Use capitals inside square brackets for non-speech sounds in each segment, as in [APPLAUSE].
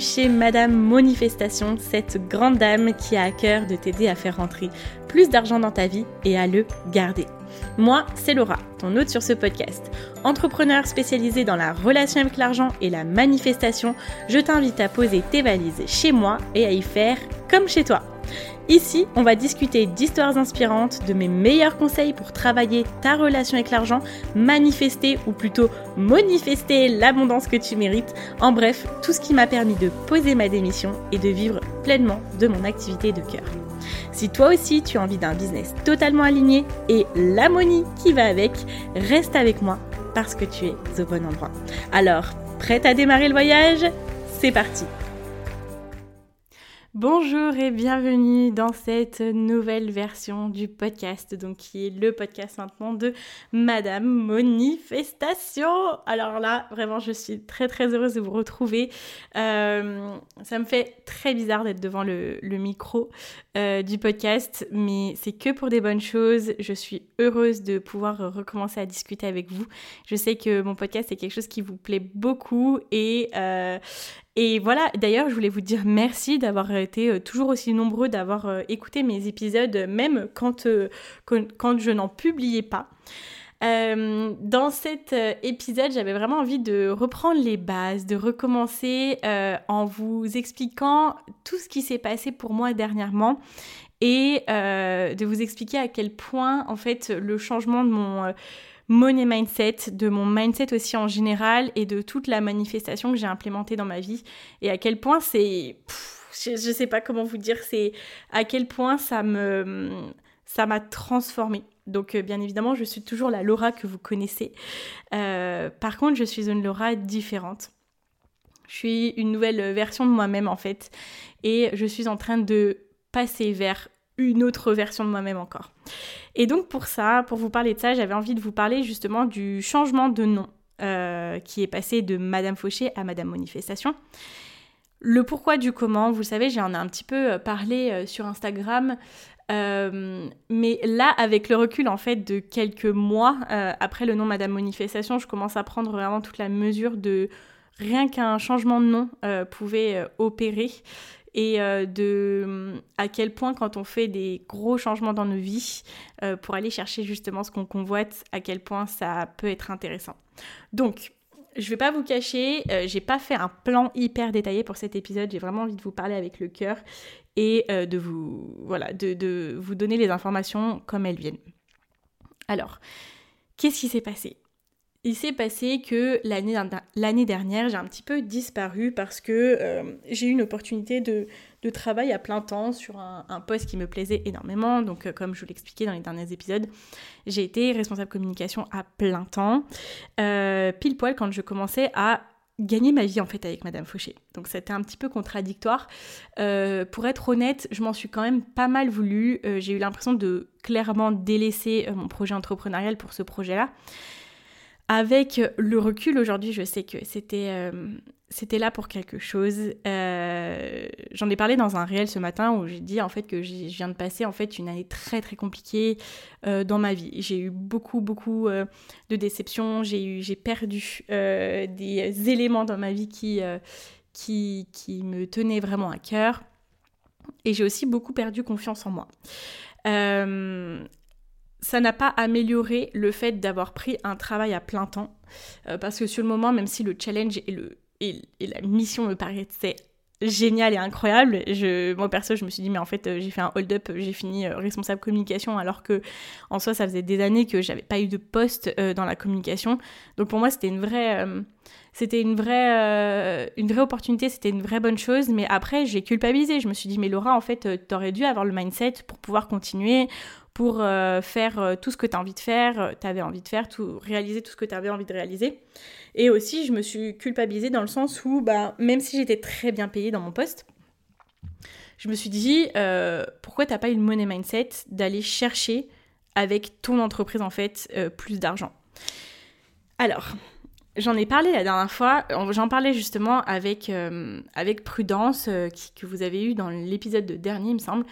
chez Madame Manifestation, cette grande dame qui a à cœur de t'aider à faire rentrer plus d'argent dans ta vie et à le garder. Moi, c'est Laura, ton hôte sur ce podcast. Entrepreneur spécialisé dans la relation avec l'argent et la manifestation, je t'invite à poser tes valises chez moi et à y faire comme chez toi. Ici, on va discuter d'histoires inspirantes, de mes meilleurs conseils pour travailler ta relation avec l'argent, manifester ou plutôt manifester l'abondance que tu mérites. En bref, tout ce qui m'a permis de poser ma démission et de vivre pleinement de mon activité de cœur. Si toi aussi tu as envie d'un business totalement aligné et l'harmonie qui va avec, reste avec moi parce que tu es au bon endroit. Alors, prête à démarrer le voyage? C'est parti Bonjour et bienvenue dans cette nouvelle version du podcast, donc qui est le podcast maintenant de Madame Manifestation. Alors là, vraiment, je suis très très heureuse de vous retrouver. Euh, ça me fait très bizarre d'être devant le, micro euh, du podcast, mais c'est que pour des bonnes choses. Je suis heureuse de pouvoir recommencer à discuter avec vous. Je sais que mon podcast est quelque chose qui vous plaît beaucoup et, euh, et voilà, d'ailleurs, je voulais vous dire merci d'avoir été euh, toujours aussi nombreux, d'avoir euh, écouté mes épisodes, même quand, euh, quand, je n'en publiais pas. dans cet épisode, j'avais vraiment envie de reprendre les bases, de recommencer en vous expliquant tout ce qui s'est passé pour moi dernièrement et de vous expliquer à quel point, en fait, le changement de mon money mindset, de mon mindset aussi en général et de toute la manifestation que j'ai implémentée dans ma vie et à quel point c'est je, ne sais pas comment vous dire, c'est à quel point ça me ça m'a transformée. Donc euh, bien évidemment, je suis toujours la Laura que vous connaissez. Euh, par contre, je suis une Laura différente. Je suis une nouvelle version de moi-même en fait et je suis en train de passer vers une autre version de moi-même encore. Et donc pour ça, pour vous parler de ça, j'avais envie de vous parler justement du changement de nom euh, qui est passé de Madame Fauché à Madame Manifestation. Le pourquoi du comment, vous savez, j'en ai un petit peu euh, parlé euh, sur Instagram, mais là, avec le recul en fait de quelques mois après le nom Madame Manifestation, je commence à prendre vraiment toute la mesure de rien qu'un changement de nom pouvait opérer et euh, de à quel point quand on fait des gros changements dans nos vies euh, pour aller chercher justement ce qu'on convoite, à quel point ça peut être intéressant. Donc, je vais pas vous cacher, euh, j'ai pas fait un plan hyper détaillé pour cet épisode, j'ai vraiment envie de vous parler avec le cœur et de vous voilà, de, de vous donner les informations comme elles viennent. Alors, qu'est-ce qui s'est passé? Il s'est passé que l'année dernière, j'ai un petit peu disparu parce que euh, j'ai eu une opportunité de, travail à plein temps sur un, poste qui me plaisait énormément. Donc, euh, comme je vous l'expliquais dans les derniers épisodes, j'ai été responsable communication à plein temps, euh, pile poil quand je commençais à gagner ma vie en fait avec Madame Fauché. Donc c'était un petit peu contradictoire. pour être honnête, je m'en suis quand même pas mal voulu. j'ai eu l'impression de clairement délaisser mon projet entrepreneurial pour ce projet-là. Avec le recul aujourd'hui, je sais que c'était euh, c'était là pour quelque chose. Euh, j'en ai parlé dans un réel ce matin où j'ai dit en fait que je viens de passer en fait une année très très compliquée euh, dans ma vie. J'ai eu beaucoup beaucoup de déceptions. J'ai eu j'ai perdu des éléments dans ma vie qui qui qui me tenaient vraiment à cœur. Et j'ai aussi beaucoup perdu confiance en moi ça n'a pas amélioré le fait d'avoir pris un travail à plein temps. Euh, parce que sur le moment, même si le challenge et, le, et, la mission me paraissaient génial et incroyable. Je, moi perso, je me suis dit mais en fait euh, j'ai fait un hold-up, j'ai fini euh, responsable communication alors que en soi ça faisait des années que j'avais pas eu de poste dans la communication. Donc pour moi c'était une vraie c'était une vraie une vraie opportunité, c'était une vraie bonne chose. Mais après j'ai culpabilisé. Je me suis dit mais Laura en fait t'aurais dû avoir le mindset pour pouvoir continuer, pour euh, faire euh, tout ce que tu as envie de faire, euh, tu avais envie de faire, tout, réaliser tout ce que tu avais envie de réaliser. Et aussi, je me suis culpabilisée dans le sens où, bah, même si j'étais très bien payée dans mon poste, je me suis dit, pourquoi t'as pas eu le money mindset d'aller chercher avec ton entreprise, en fait, plus d'argent? Alors, J'en ai parlé la dernière fois, j'en parlais justement avec, avec Prudence, que vous avez eu dans l'épisode de dernier, il me semble,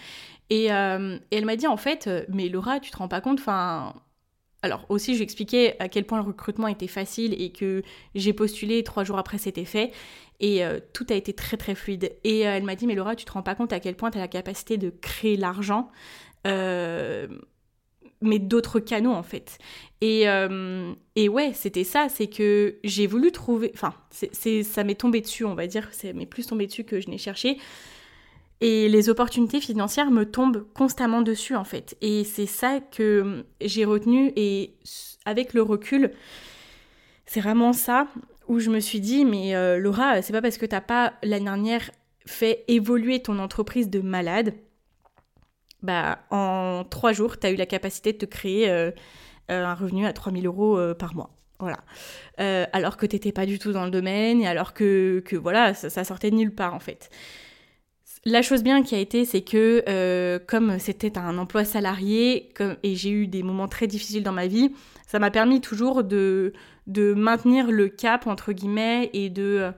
euh, et, elle m'a dit en fait, euh, mais Laura, tu te rends pas compte, enfin. Alors aussi, je expliquais à quel point le recrutement était facile et que j'ai postulé trois jours après c'était fait. Et tout a été très très fluide. Et elle m'a dit, mais Laura, tu te rends pas compte à quel point tu as la capacité de créer l'argent mais d'autres canaux en fait. Et, et ouais, c'était ça, c'est que j'ai voulu trouver, enfin, c'est, ça m'est tombé dessus, on va dire, ça m'est plus tombé dessus que je n'ai cherché. Et les opportunités financières me tombent constamment dessus en fait. Et c'est ça que j'ai retenu et avec le recul, c'est vraiment ça où je me suis dit mais euh, Laura, c'est pas parce que t'as pas l'année dernière fait évoluer ton entreprise de malade, bah en trois jours, tu as eu la capacité de te créer euh, euh, un revenu à 3000 euros par mois. Voilà. alors que t'étais pas du tout dans le domaine et alors que, que voilà, ça, ça sortait de nulle part en fait. La chose bien qui a été, c'est que euh, comme c'était un emploi salarié et j'ai eu des moments très difficiles dans ma vie, ça m'a permis toujours de, de maintenir le cap, entre guillemets, et de,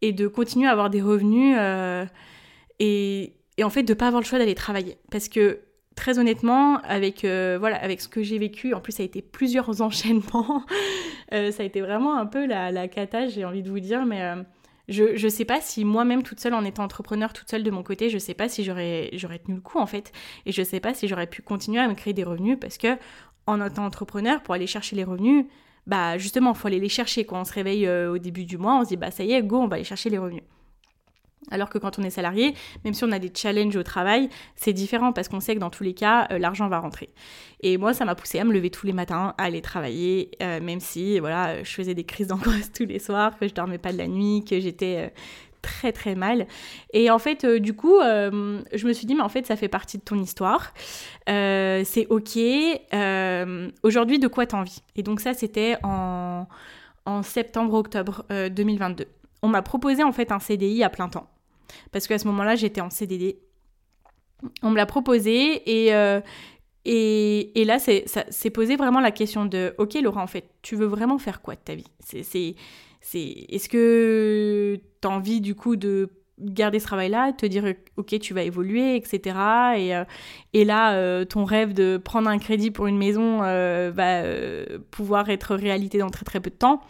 et de continuer à avoir des revenus euh, et, et, en fait de ne pas avoir le choix d'aller travailler. Parce que très honnêtement, avec, euh, voilà, avec ce que j'ai vécu, en plus ça a été plusieurs [LAUGHS] enchaînements, ça a été vraiment un peu la, la cata, j'ai envie de vous dire, mais je ne sais pas si moi-même toute seule en étant entrepreneur toute seule de mon côté, je sais pas si j'aurais tenu le coup en fait et je sais pas si j'aurais pu continuer à me créer des revenus parce que en étant entrepreneur pour aller chercher les revenus, bah justement, faut aller les chercher quand on se réveille euh, au début du mois, on se dit bah ça y est, go, on va aller chercher les revenus. Alors que quand on est salarié, même si on a des challenges au travail, c'est différent parce qu'on sait que dans tous les cas, euh, l'argent va rentrer. Et moi, ça m'a poussé à me lever tous les matins, à aller travailler, euh, même si voilà, je faisais des crises [LAUGHS] d'angoisse tous les soirs, que je dormais pas de la nuit, que j'étais euh, très très mal. Et en fait, du coup, je me suis dit, mais en fait, ça fait partie de ton histoire. c'est ok. Aujourd'hui, de quoi t'as envie? Et donc ça, c'était en septembre-octobre 2022 on m'a proposé en fait un CDI à plein temps. Parce qu'à ce moment-là, j'étais en CDD. On me l'a proposé et, euh, et, et, là, c'est posé vraiment la question de Ok, Laura, en fait, tu veux vraiment faire quoi de ta vie? Est-ce que tu as envie du coup de garder ce travail-là, te dire ok tu vas évoluer, etc. Et, euh, et là euh, ton rêve de prendre un crédit pour une maison va pouvoir être réalité dans très très peu de temps?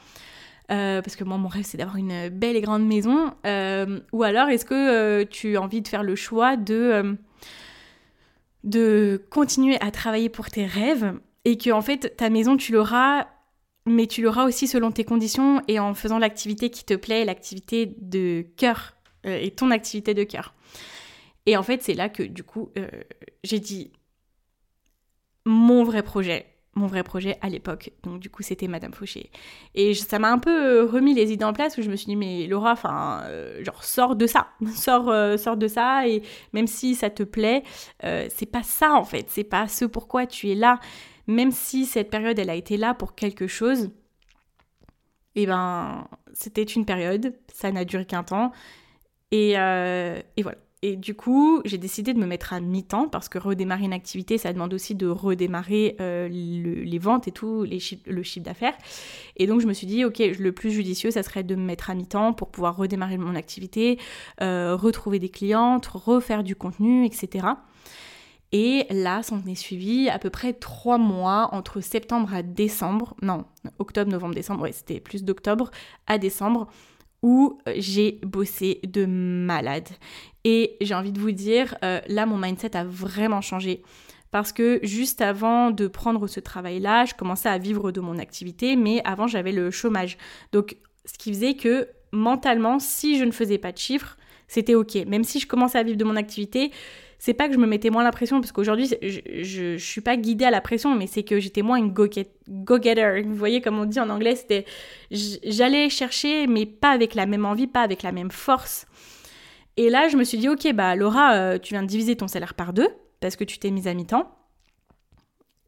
Euh, parce que moi, mon rêve, c'est d'avoir une belle et grande maison. Euh, ou alors, est-ce que euh, tu as envie de faire le choix de, de continuer à travailler pour tes rêves et que, en fait, ta maison, tu l'auras, mais tu l'auras aussi selon tes conditions et en faisant l'activité qui te plaît, l'activité de cœur et ton activité de cœur. Et en fait, c'est là que, du coup, j'ai dit mon vrai projet, mon vrai projet à l'époque. Donc du coup, c'était Madame Fauché. Et ça m'a un peu euh, remis les idées en place où je me suis dit mais Laura, enfin, euh, genre sors de ça, [LAUGHS] sors, euh, sors de ça et même si ça te plaît, c'est pas ça en fait, c'est pas ce pourquoi tu es là. Même si cette période elle a été là pour quelque chose, et eh ben c'était une période, ça n'a duré qu'un temps et, et voilà. Et du coup, j'ai décidé de me mettre à mi-temps parce que redémarrer une activité, ça demande aussi de redémarrer euh, les ventes et tout, le chiffre d'affaires. Et donc, je me suis dit, ok, le plus judicieux, ça serait de me mettre à mi-temps pour pouvoir redémarrer mon activité, euh, retrouver des clientes, refaire du contenu, etc. Et là, s'en est suivi à peu près trois mois entre septembre à décembre, non, octobre, novembre, décembre, ouais, c'était plus d'octobre à décembre, où j'ai bossé de malade. Et j'ai envie de vous dire, euh, là, mon mindset a vraiment changé. Parce que juste avant de prendre ce travail-là, je commençais à vivre de mon activité, mais avant, j'avais le chômage. Donc, ce qui faisait que mentalement, si je ne faisais pas de chiffres, c'était OK. Même si je commençais à vivre de mon activité, c'est pas que je me mettais moins la pression, parce qu'aujourd'hui, je, je, suis pas guidée à la pression, mais c'est que j'étais moins une go-getter. Vous voyez, comme on dit en anglais, c'était. J'allais chercher, mais pas avec la même envie, pas avec la même force. Et là, je me suis dit, ok, bah Laura, euh, tu viens de diviser ton salaire par deux, parce que tu t'es mise à mi-temps.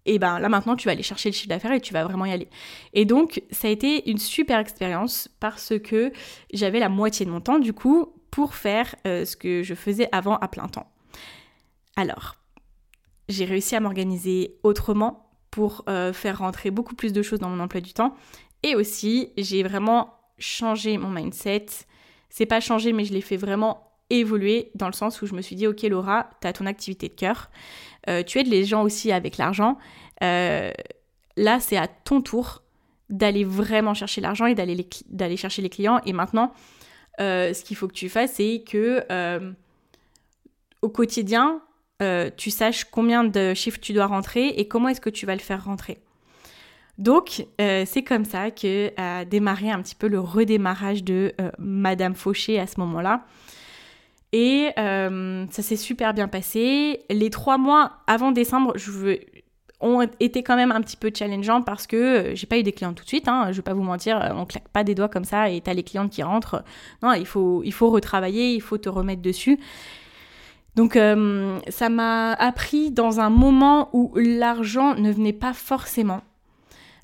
Et ben là maintenant, tu vas aller chercher le chiffre d'affaires et tu vas vraiment y aller. Et donc, ça a été une super expérience parce que j'avais la moitié de mon temps, du coup, pour faire euh, ce que je faisais avant à plein temps. Alors, j'ai réussi à m'organiser autrement pour euh, faire rentrer beaucoup plus de choses dans mon emploi du temps. Et aussi, j'ai vraiment changé mon mindset. C'est pas changé, mais je l'ai fait vraiment évoluer dans le sens où je me suis dit, ok Laura, tu as ton activité de cœur, euh, tu aides les gens aussi avec l'argent. Euh, là, c'est à ton tour d'aller vraiment chercher l'argent et d'aller chercher les clients. Et maintenant, ce qu'il faut que tu fasses, c'est que au quotidien, tu saches combien de chiffres tu dois rentrer et comment est-ce que tu vas le faire rentrer. Donc, c'est comme ça que a démarré un petit peu le redémarrage de Madame Fauché à ce moment-là. Et euh, ça s'est super bien passé. Les trois mois avant décembre je ont été quand même un petit peu challengeants parce que euh, j'ai pas eu des clients tout de suite. Hein, je vais pas vous mentir, euh, on claque pas des doigts comme ça et t'as les clientes qui rentrent. Non, il faut, il faut retravailler, il faut te remettre dessus. Donc ça m'a appris dans un moment où l'argent ne venait pas forcément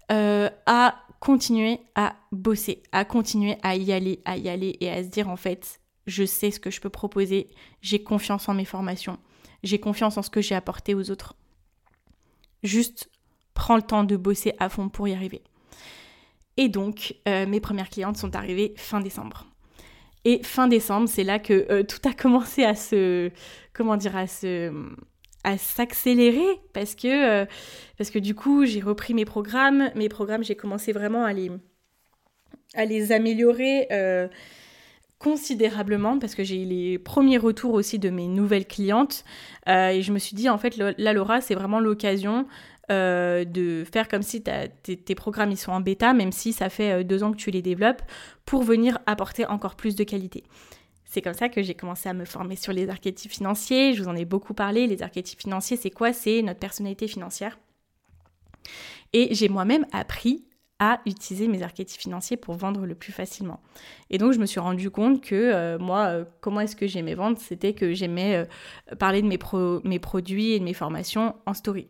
à continuer à bosser, à continuer à y aller, à y aller et à se dire en fait je sais ce que je peux proposer, j'ai confiance en mes formations, j'ai confiance en ce que j'ai apporté aux autres. Juste prends le temps de bosser à fond pour y arriver. Et donc, euh, mes premières clientes sont arrivées fin décembre. Et fin décembre, c'est là que euh, tout a commencé à se, comment dire, à se, à s'accélérer parce que, euh, parce que du coup, j'ai repris mes programmes. Mes programmes, j'ai commencé vraiment à les, à les améliorer considérablement parce que j'ai eu les premiers retours aussi de mes nouvelles clientes euh, et je me suis dit en fait la Laura c'est vraiment l'occasion euh, de faire comme si tes, programmes ils sont en bêta même si ça fait euh, deux ans que tu les développes pour venir apporter encore plus de qualité. C'est comme ça que j'ai commencé à me former sur les archétypes financiers, je vous en ai beaucoup parlé, les archétypes financiers c'est quoi? C'est notre personnalité financière. Et j'ai moi-même appris à utiliser mes archétypes financiers pour vendre le plus facilement. Et donc je me suis rendu compte que euh, moi, comment est-ce que j'aimais vendre? C'était que j'aimais parler de mes produits et de mes formations en story.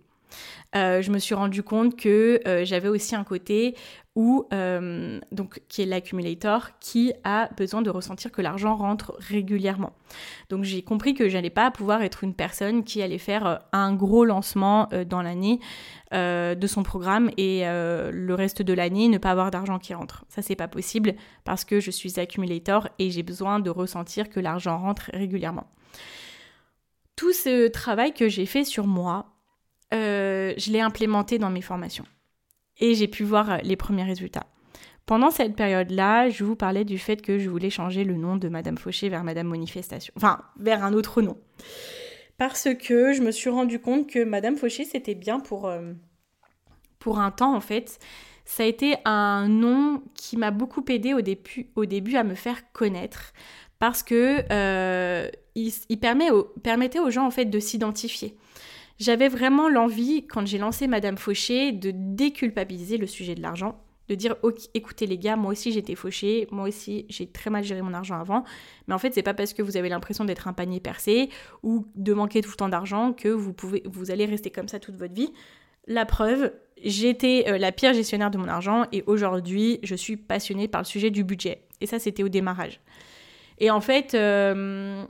Je me suis rendu compte que j'avais aussi un côté où, donc, qui est l'accumulator, qui a besoin de ressentir que l'argent rentre régulièrement. Donc j'ai compris que j'allais pas pouvoir être une personne qui allait faire un gros lancement dans l'année euh, de son programme et euh, le reste de l'année ne pas avoir d'argent qui rentre. Ça c'est pas possible parce que je suis accumulator et j'ai besoin de ressentir que l'argent rentre régulièrement. Tout ce travail que j'ai fait sur moi, euh, je l'ai implémenté dans mes formations et j'ai pu voir les premiers résultats. Pendant cette période-là, je vous parlais du fait que je voulais changer le nom de Madame Fauché vers Madame Manifestation, enfin vers un autre nom parce que je me suis rendu compte que Madame Fauché, c'était bien pour, euh, pour un temps en fait. Ça a été un nom qui m'a beaucoup aidé au début, au début à me faire connaître parce que euh, il, permet permettait aux gens en fait de s'identifier. J'avais vraiment l'envie, quand j'ai lancé Madame Fauché, de déculpabiliser le sujet de l'argent de dire écoutez les gars, moi aussi j'étais fauchée, moi aussi j'ai très mal géré mon argent avant, mais en fait c'est pas parce que vous avez l'impression d'être un panier percé ou de manquer tout le temps d'argent que vous pouvez vous allez rester comme ça toute votre vie. La preuve, j'étais euh, la pire gestionnaire de mon argent et aujourd'hui je suis passionnée par le sujet du budget. Et ça c'était au démarrage. Et en fait, euh,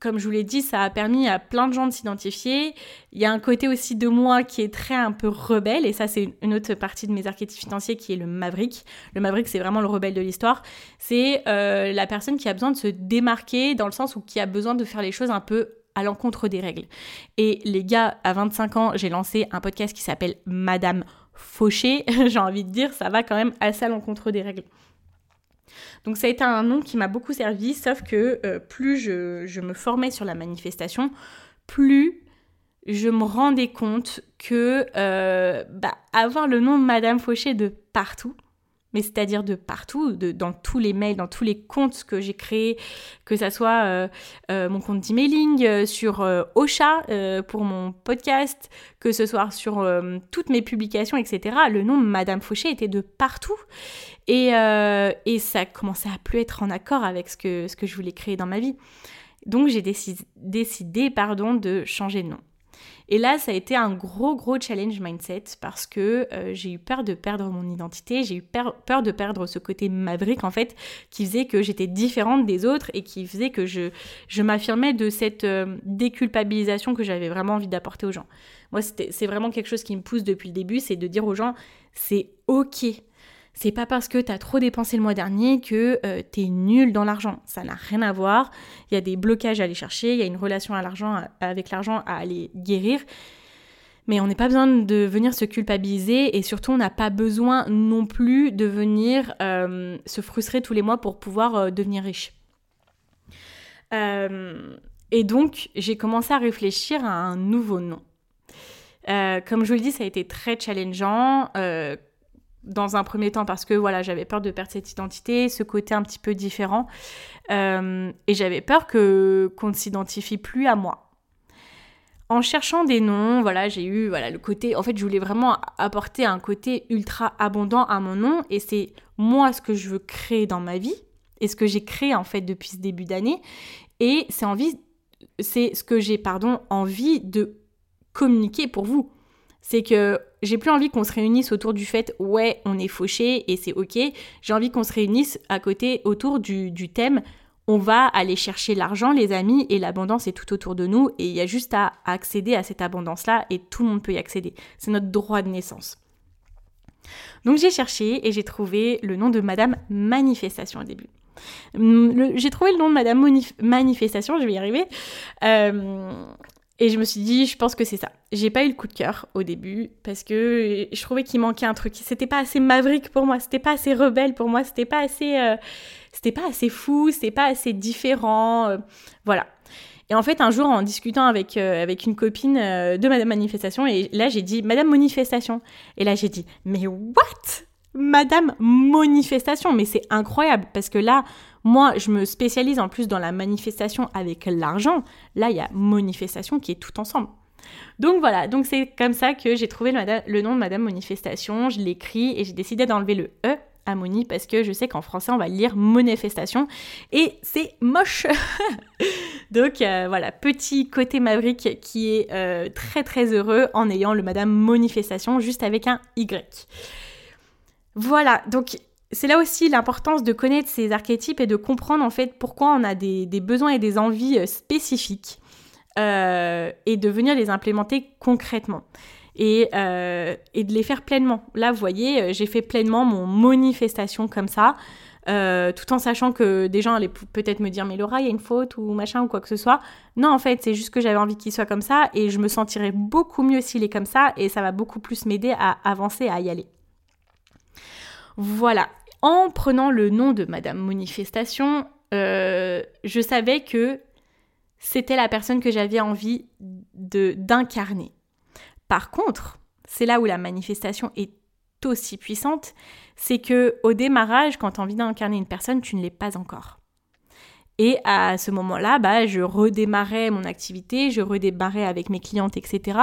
comme je vous l'ai dit, ça a permis à plein de gens de s'identifier. Il y a un côté aussi de moi qui est très un peu rebelle, et ça c'est une autre partie de mes archétypes financiers qui est le maverick. Le maverick c'est vraiment le rebelle de l'histoire. C'est euh, la personne qui a besoin de se démarquer dans le sens où qui a besoin de faire les choses un peu à l'encontre des règles. Et les gars, à 25 ans, j'ai lancé un podcast qui s'appelle Madame Fauché. [LAUGHS] j'ai envie de dire, ça va quand même assez à l'encontre des règles. Donc ça a été un nom qui m'a beaucoup servi, sauf que euh, plus je, me formais sur la manifestation, plus je me rendais compte que euh, bah, avoir le nom Madame Fauché de partout, mais c'est-à-dire de partout, dans tous les mails, dans tous les comptes que j'ai créés, que ça soit euh, euh, mon compte d'emailing, euh, sur Ocha pour mon podcast, que ce soit sur toutes mes publications, etc. Le nom Madame Fauché était de partout. Et, ça commençait à plus être en accord avec ce que, je voulais créer dans ma vie. Donc j'ai décidé, décidé pardon, de changer de nom. Et là, ça a été un gros, gros challenge mindset parce que euh, j'ai eu peur de perdre mon identité, j'ai eu peur de perdre ce côté maverick en fait, qui faisait que j'étais différente des autres et qui faisait que je, je m'affirmais de cette euh, déculpabilisation que j'avais vraiment envie d'apporter aux gens. Moi, c'est vraiment quelque chose qui me pousse depuis le début, c'est de dire aux gens, c'est ok c'est pas parce que t'as trop dépensé le mois dernier que euh, t'es nul dans l'argent. Ça n'a rien à voir. Il y a des blocages à aller chercher, il y a une relation à l'argent, avec l'argent à aller guérir. Mais on n'a pas besoin de venir se culpabiliser et surtout on n'a pas besoin non plus de venir euh, se frustrer tous les mois pour pouvoir euh, devenir riche. et donc, j'ai commencé à réfléchir à un nouveau nom. comme je vous le dis, ça a été très challengeant dans un premier temps parce que voilà, j'avais peur de perdre cette identité, ce côté un petit peu différent. Euh, et j'avais peur que qu'on ne s'identifie plus à moi. En cherchant des noms, voilà, j'ai eu voilà le côté. En fait, je voulais vraiment apporter un côté ultra abondant à mon nom, et c'est moi ce que je veux créer dans ma vie, et ce que j'ai créé en fait depuis ce début d'année. Et c'est envie, c'est ce que j'ai pardon envie de communiquer pour vous c'est que j'ai plus envie qu'on se réunisse autour du fait ouais on est fauché et c'est ok. J'ai envie qu'on se réunisse à côté autour du, thème on va aller chercher l'argent les amis et l'abondance est tout autour de nous et il y a juste à accéder à cette abondance là et tout le monde peut y accéder. C'est notre droit de naissance. Donc j'ai cherché et j'ai trouvé le nom de Madame Manifestation au début. J'ai trouvé le nom de Madame Manifestation, je vais y arriver. Euh, et je me suis dit, je pense que c'est ça. J'ai pas eu le coup de cœur au début parce que je trouvais qu'il manquait un truc. C'était pas assez maverick pour moi, c'était pas assez rebelle pour moi, c'était pas assez, euh, c'était pas assez fou, c'était pas assez différent. Euh, voilà. Et en fait, un jour, en discutant avec, euh, avec une copine de Madame Manifestation, et là, j'ai dit Madame Manifestation. Et là, j'ai dit, mais what? Madame Manifestation, mais c'est incroyable parce que là, moi, je me spécialise en plus dans la manifestation avec l'argent. Là, il y a manifestation qui est tout ensemble. Donc voilà, donc c'est comme ça que j'ai trouvé le, nom de Madame Manifestation, je l'écris et j'ai décidé d'enlever le E à Moni parce que je sais qu'en français on va lire manifestation et c'est moche. [LAUGHS] donc euh, voilà, petit côté Maverick qui est euh, très très heureux en ayant le Madame Manifestation juste avec un Y. Voilà, donc c'est là aussi l'importance de connaître ces archétypes et de comprendre en fait pourquoi on a des, besoins et des envies euh, spécifiques euh, et de venir les implémenter concrètement. Et, euh, et, de les faire pleinement. Là, vous voyez, j'ai fait pleinement mon manifestation comme ça, tout en sachant que des gens allaient peut-être me dire mais Laura, il y a une faute ou machin ou quoi que ce soit. Non, en fait, c'est juste que j'avais envie qu'il soit comme ça et je me sentirais beaucoup mieux s'il est comme ça et ça va beaucoup plus m'aider à avancer, à y aller. Voilà. En prenant le nom de Madame Manifestation, euh, je savais que c'était la personne que j'avais envie de d'incarner. Par contre, c'est là où la manifestation est aussi puissante, c'est que au démarrage, quand tu as envie d'incarner une personne, tu ne l'es pas encore. Et à ce moment-là, bah, je redémarrais mon activité, je redémarrais avec mes clientes, etc.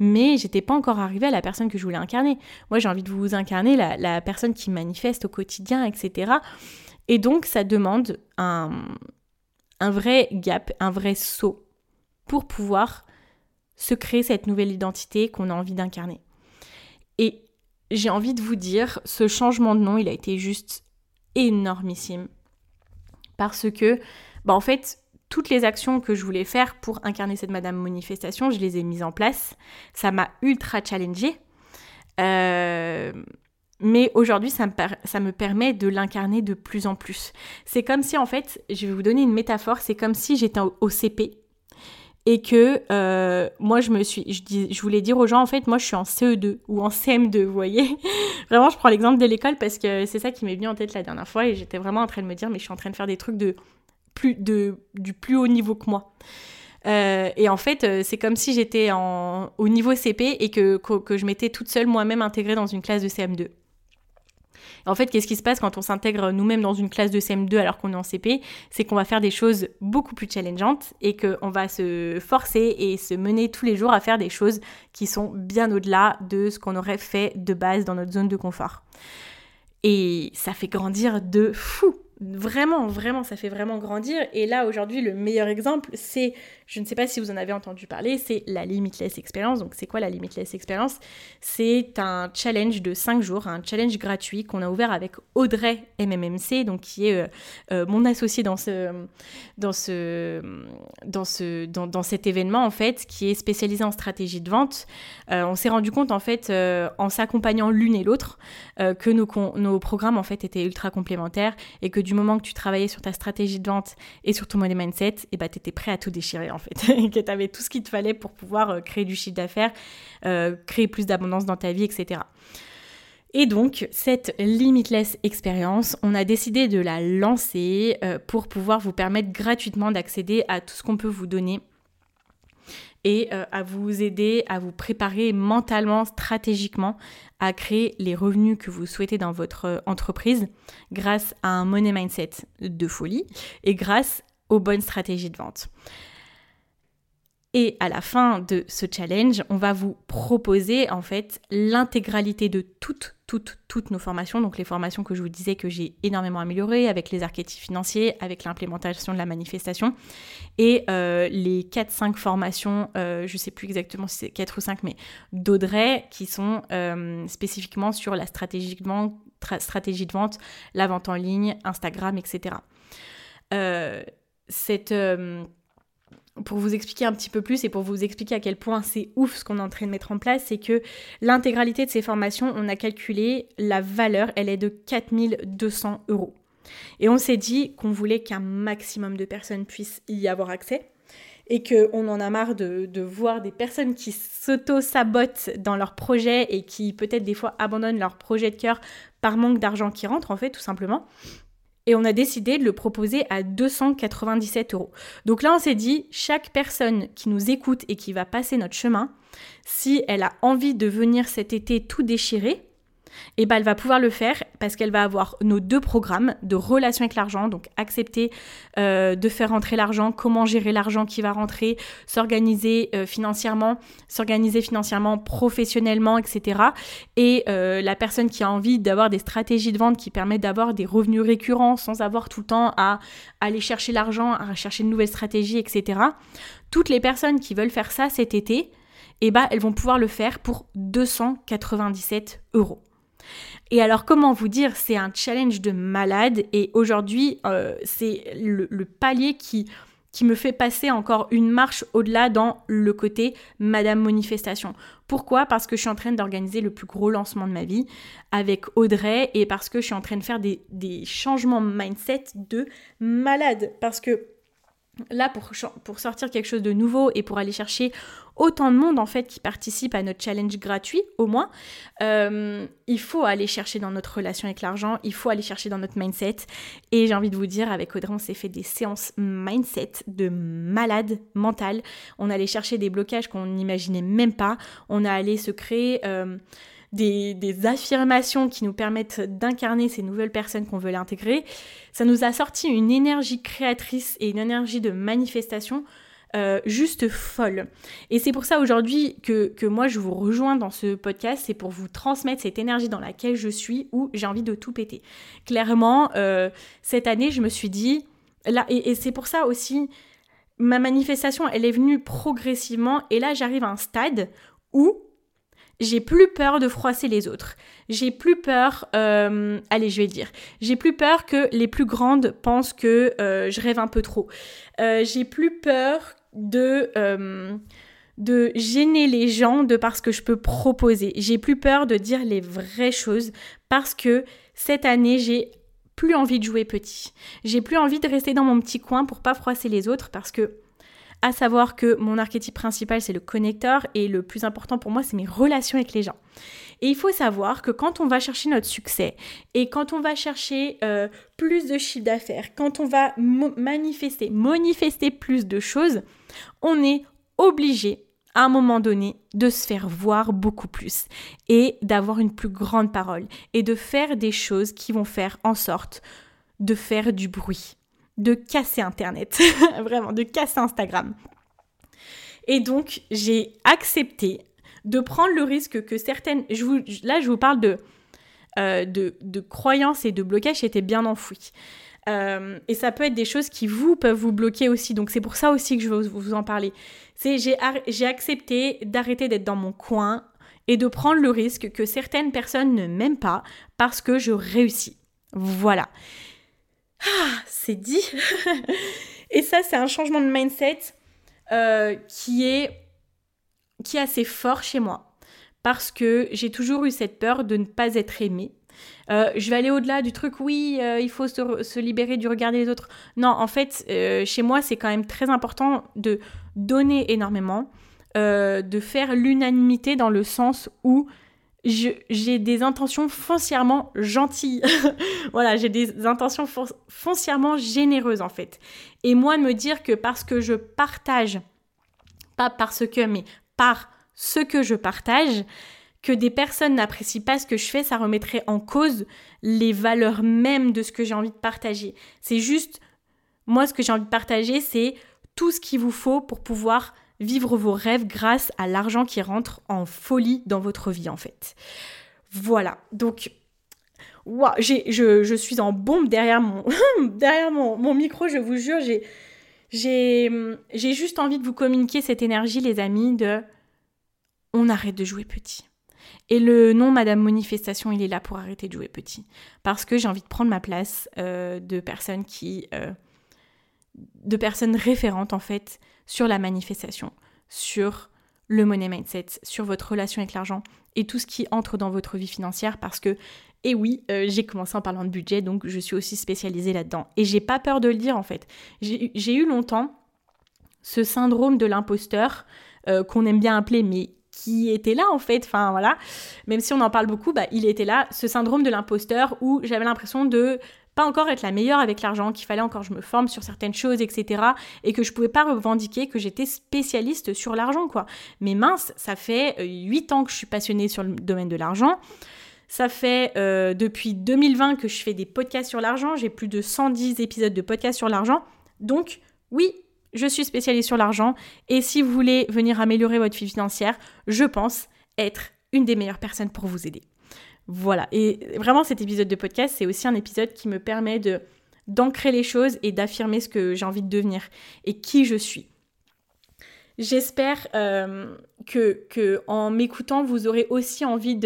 Mais j'étais pas encore arrivée à la personne que je voulais incarner. Moi, j'ai envie de vous incarner la, personne qui manifeste au quotidien, etc. Et donc, ça demande un, un vrai gap, un vrai saut pour pouvoir se créer cette nouvelle identité qu'on a envie d'incarner. Et j'ai envie de vous dire, ce changement de nom, il a été juste énormissime parce que, bah, en fait, toutes les actions que je voulais faire pour incarner cette Madame Manifestation, je les ai mises en place. Ça m'a ultra challengée. Euh, mais aujourd'hui, ça, ça, me permet de l'incarner de plus en plus. C'est comme si, en fait, je vais vous donner une métaphore, c'est comme si j'étais au CP et que euh, moi je me suis je, je voulais dire aux gens en fait moi je suis en CE2 ou en CM2 vous voyez [LAUGHS] vraiment je prends l'exemple de l'école parce que c'est ça qui m'est venu en tête la dernière fois et j'étais vraiment en train de me dire mais je suis en train de faire des trucs de plus du plus haut niveau que moi euh, et en fait, euh, c'est comme si j'étais au niveau CP et que je m'étais toute seule moi-même intégrée dans une classe de CM2. En fait, qu'est-ce qui se passe quand on s'intègre nous-mêmes dans une classe de CM2 alors qu'on est en CP C'est qu'on va faire des choses beaucoup plus challengeantes et qu'on va se forcer et se mener tous les jours à faire des choses qui sont bien au-delà de ce qu'on aurait fait de base dans notre zone de confort. Et ça fait grandir de fou. Vraiment, vraiment, ça fait vraiment grandir. Et là, aujourd'hui, le meilleur exemple, c'est je ne sais pas si vous en avez entendu parler, c'est la Limitless Experience. Donc c'est quoi la Limitless Experience? C'est un challenge de 5 jours, un challenge gratuit qu'on a ouvert avec Audrey MMMC, donc qui est euh, euh, mon associé dans ce, dans, ce, dans, ce, dans, cet événement en fait, qui est spécialisé en stratégie de vente. Euh, on s'est rendu compte en fait, en s'accompagnant l'une et l'autre, que nos, nos programmes en fait étaient ultra complémentaires et que du moment que tu travaillais sur ta stratégie de vente et sur ton money mindset, et eh ben, tu étais prêt à tout déchirer en fait, [LAUGHS] que tu avais tout ce qu'il te fallait pour pouvoir euh, créer du chiffre d'affaires, euh, créer plus d'abondance dans ta vie, etc. Et donc, cette Limitless expérience, on a décidé de la lancer euh, pour pouvoir vous permettre gratuitement d'accéder à tout ce qu'on peut vous donner et euh, à vous aider à vous préparer mentalement, stratégiquement à créer les revenus que vous souhaitez dans votre euh, entreprise grâce à un money mindset de folie et grâce aux bonnes stratégies de vente. Et à la fin de ce challenge, on va vous proposer en fait l'intégralité de toutes, toutes, toutes nos formations. Donc les formations que je vous disais que j'ai énormément améliorées avec les archétypes financiers, avec l'implémentation de la manifestation et euh, les 4-5 formations, euh, je ne sais plus exactement si c'est 4 ou 5, mais d'Audrey qui sont euh, spécifiquement sur la stratégie de, vente, stratégie de vente, la vente en ligne, Instagram, etc. cette pour vous expliquer un petit peu plus et pour vous expliquer à quel point c'est ouf ce qu'on est en train de mettre en place, c'est que l'intégralité de ces formations, on a calculé la valeur, elle est de 4200 euros. Et on s'est dit qu'on voulait qu'un maximum de personnes puissent y avoir accès et qu'on en a marre de, voir des personnes qui s'auto-sabotent dans leurs projets et qui peut-être des fois abandonnent leur projet de cœur par manque d'argent qui rentre en fait tout simplement et on a décidé de le proposer à 297 euros. Donc là, on s'est dit, chaque personne qui nous écoute et qui va passer notre chemin, si elle a envie de venir cet été tout déchirer, et ben elle va pouvoir le faire parce qu'elle va avoir nos deux programmes de relation avec l'argent, donc accepter euh, de faire rentrer l'argent, comment gérer l'argent qui va rentrer, s'organiser euh, financièrement, s'organiser financièrement, professionnellement, etc. Et euh, la personne qui a envie d'avoir des stratégies de vente qui permettent d'avoir des revenus récurrents sans avoir tout le temps à aller chercher l'argent, à chercher de nouvelles stratégies, etc. Toutes les personnes qui veulent faire ça cet été, eh ben, elles vont pouvoir le faire pour 297 euros. Et alors comment vous dire, c'est un challenge de malade et aujourd'hui euh, c'est le, palier qui, qui me fait passer encore une marche au-delà dans le côté Madame Manifestation. Pourquoi? Parce que je suis en train d'organiser le plus gros lancement de ma vie avec Audrey et parce que je suis en train de faire des, des changements mindset de malade. Parce que là, pour, sortir quelque chose de nouveau et pour aller chercher autant de monde en fait qui participe à notre challenge gratuit au moins, euh, il faut aller chercher dans notre relation avec l'argent, il faut aller chercher dans notre mindset. Et j'ai envie de vous dire, avec Audrey, on s'est fait des séances mindset de malade mental. On allait chercher des blocages qu'on n'imaginait même pas. On a allé se créer... Euh, des, affirmations qui nous permettent d'incarner ces nouvelles personnes qu'on veut l'intégrer. Ça nous a sorti une énergie créatrice et une énergie de manifestation euh, juste folle. Et c'est pour ça aujourd'hui que, que, moi je vous rejoins dans ce podcast, c'est pour vous transmettre cette énergie dans laquelle je suis où j'ai envie de tout péter. Clairement, euh, cette année, je me suis dit, là, et c'est pour ça aussi, ma manifestation, elle est venue progressivement, et là j'arrive à un stade où j'ai plus peur de froisser les autres. J'ai plus peur, euh, allez, je vais dire, j'ai plus peur que les plus grandes pensent que euh, je rêve un peu trop. Euh, j'ai plus peur de de gêner les gens de parce que je peux proposer. J'ai plus peur de dire les vraies choses parce que cette année, j'ai plus envie de jouer petit. J'ai plus envie de rester dans mon petit coin pour pas froisser les autres parce que à savoir que mon archétype principal c'est le connecteur et le plus important pour moi c'est mes relations avec les gens. Et il faut savoir que quand on va chercher notre succès et quand on va chercher euh, plus de chiffre d'affaires, quand on va manifester, manifester plus de choses, on est obligé à un moment donné de se faire voir beaucoup plus et d'avoir une plus grande parole et de faire des choses qui vont faire en sorte de faire du bruit, de casser Internet, [LAUGHS] vraiment, de casser Instagram. Et donc, j'ai accepté de prendre le risque que certaines... Là, je vous parle de, euh, de, de croyances et de blocages qui étaient bien enfouis. Euh, et ça peut être des choses qui vous peuvent vous bloquer aussi. Donc c'est pour ça aussi que je veux vous en parler. C'est j'ai, j'ai accepté d'arrêter d'être dans mon coin et de prendre le risque que certaines personnes ne m'aiment pas parce que je réussis. Voilà. Ah, c'est dit. [LAUGHS] et ça, c'est un changement de mindset euh, qui est qui est assez fort chez moi parce que j'ai toujours eu cette peur de ne pas être aimée euh, je vais aller au-delà du truc, oui, euh, il faut se, libérer du regard des autres. Non, en fait, chez moi, c'est quand même très important de donner énormément, de faire l'unanimité dans le sens où j'ai des intentions foncièrement gentilles. [LAUGHS] voilà, j'ai des intentions foncièrement généreuses en fait. Et moi me dire que parce que je partage, pas parce que, mais par ce que je partage, que des personnes n'apprécient pas ce que je fais, ça remettrait en cause les valeurs mêmes de ce que j'ai envie de partager. C'est juste, moi ce que j'ai envie de partager, c'est tout ce qu'il vous faut pour pouvoir vivre vos rêves grâce à l'argent qui rentre en folie dans votre vie en fait. Voilà, donc je, suis en bombe derrière mon, [LAUGHS] derrière mon, micro, je vous jure, j'ai, juste envie de vous communiquer cette énergie les amis de on arrête de jouer petit. Et le nom Madame Manifestation, il est là pour arrêter de jouer petit. Parce que j'ai envie de prendre ma place euh, de personnes qui... Euh, de personnes référentes en fait sur la manifestation, sur le money mindset, sur votre relation avec l'argent et tout ce qui entre dans votre vie financière parce que, et oui, euh, j'ai commencé en parlant de budget, donc je suis aussi spécialisée là-dedans. Et j'ai pas peur de le dire en fait. J'ai eu longtemps ce syndrome de l'imposteur euh, qu'on aime bien appeler, mais qui était là en fait, enfin voilà, même si on en parle beaucoup, bah, il était là, ce syndrome de l'imposteur où j'avais l'impression de pas encore être la meilleure avec l'argent, qu'il fallait encore que je me forme sur certaines choses, etc. Et que je pouvais pas revendiquer que j'étais spécialiste sur l'argent, quoi. Mais mince, ça fait 8 euh, ans que je suis passionnée sur le domaine de l'argent. Ça fait euh, depuis 2020 que je fais des podcasts sur l'argent. J'ai plus de 110 épisodes de podcasts sur l'argent. Donc, oui, je suis spécialisée sur l'argent. Et si vous voulez venir améliorer votre vie financière, je pense être une des meilleures personnes pour vous aider. Voilà. Et vraiment, cet épisode de podcast, c'est aussi un épisode qui me permet de d'ancrer les choses et d'affirmer ce que j'ai envie de devenir et qui je suis. J'espère euh, que, que, en m'écoutant, vous aurez aussi envie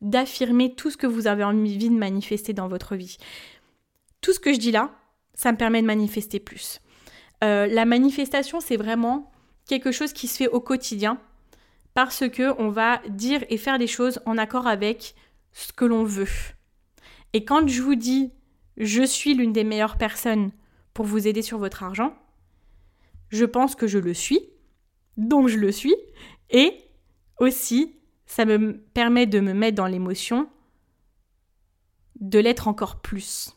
d'affirmer tout ce que vous avez envie de manifester dans votre vie. Tout ce que je dis là, ça me permet de manifester plus. Euh, la manifestation, c'est vraiment quelque chose qui se fait au quotidien parce que on va dire et faire des choses en accord avec ce que l'on veut. Et quand je vous dis je suis l'une des meilleures personnes pour vous aider sur votre argent, je pense que je le suis, donc je le suis, et aussi ça me permet de me mettre dans l'émotion de l'être encore plus.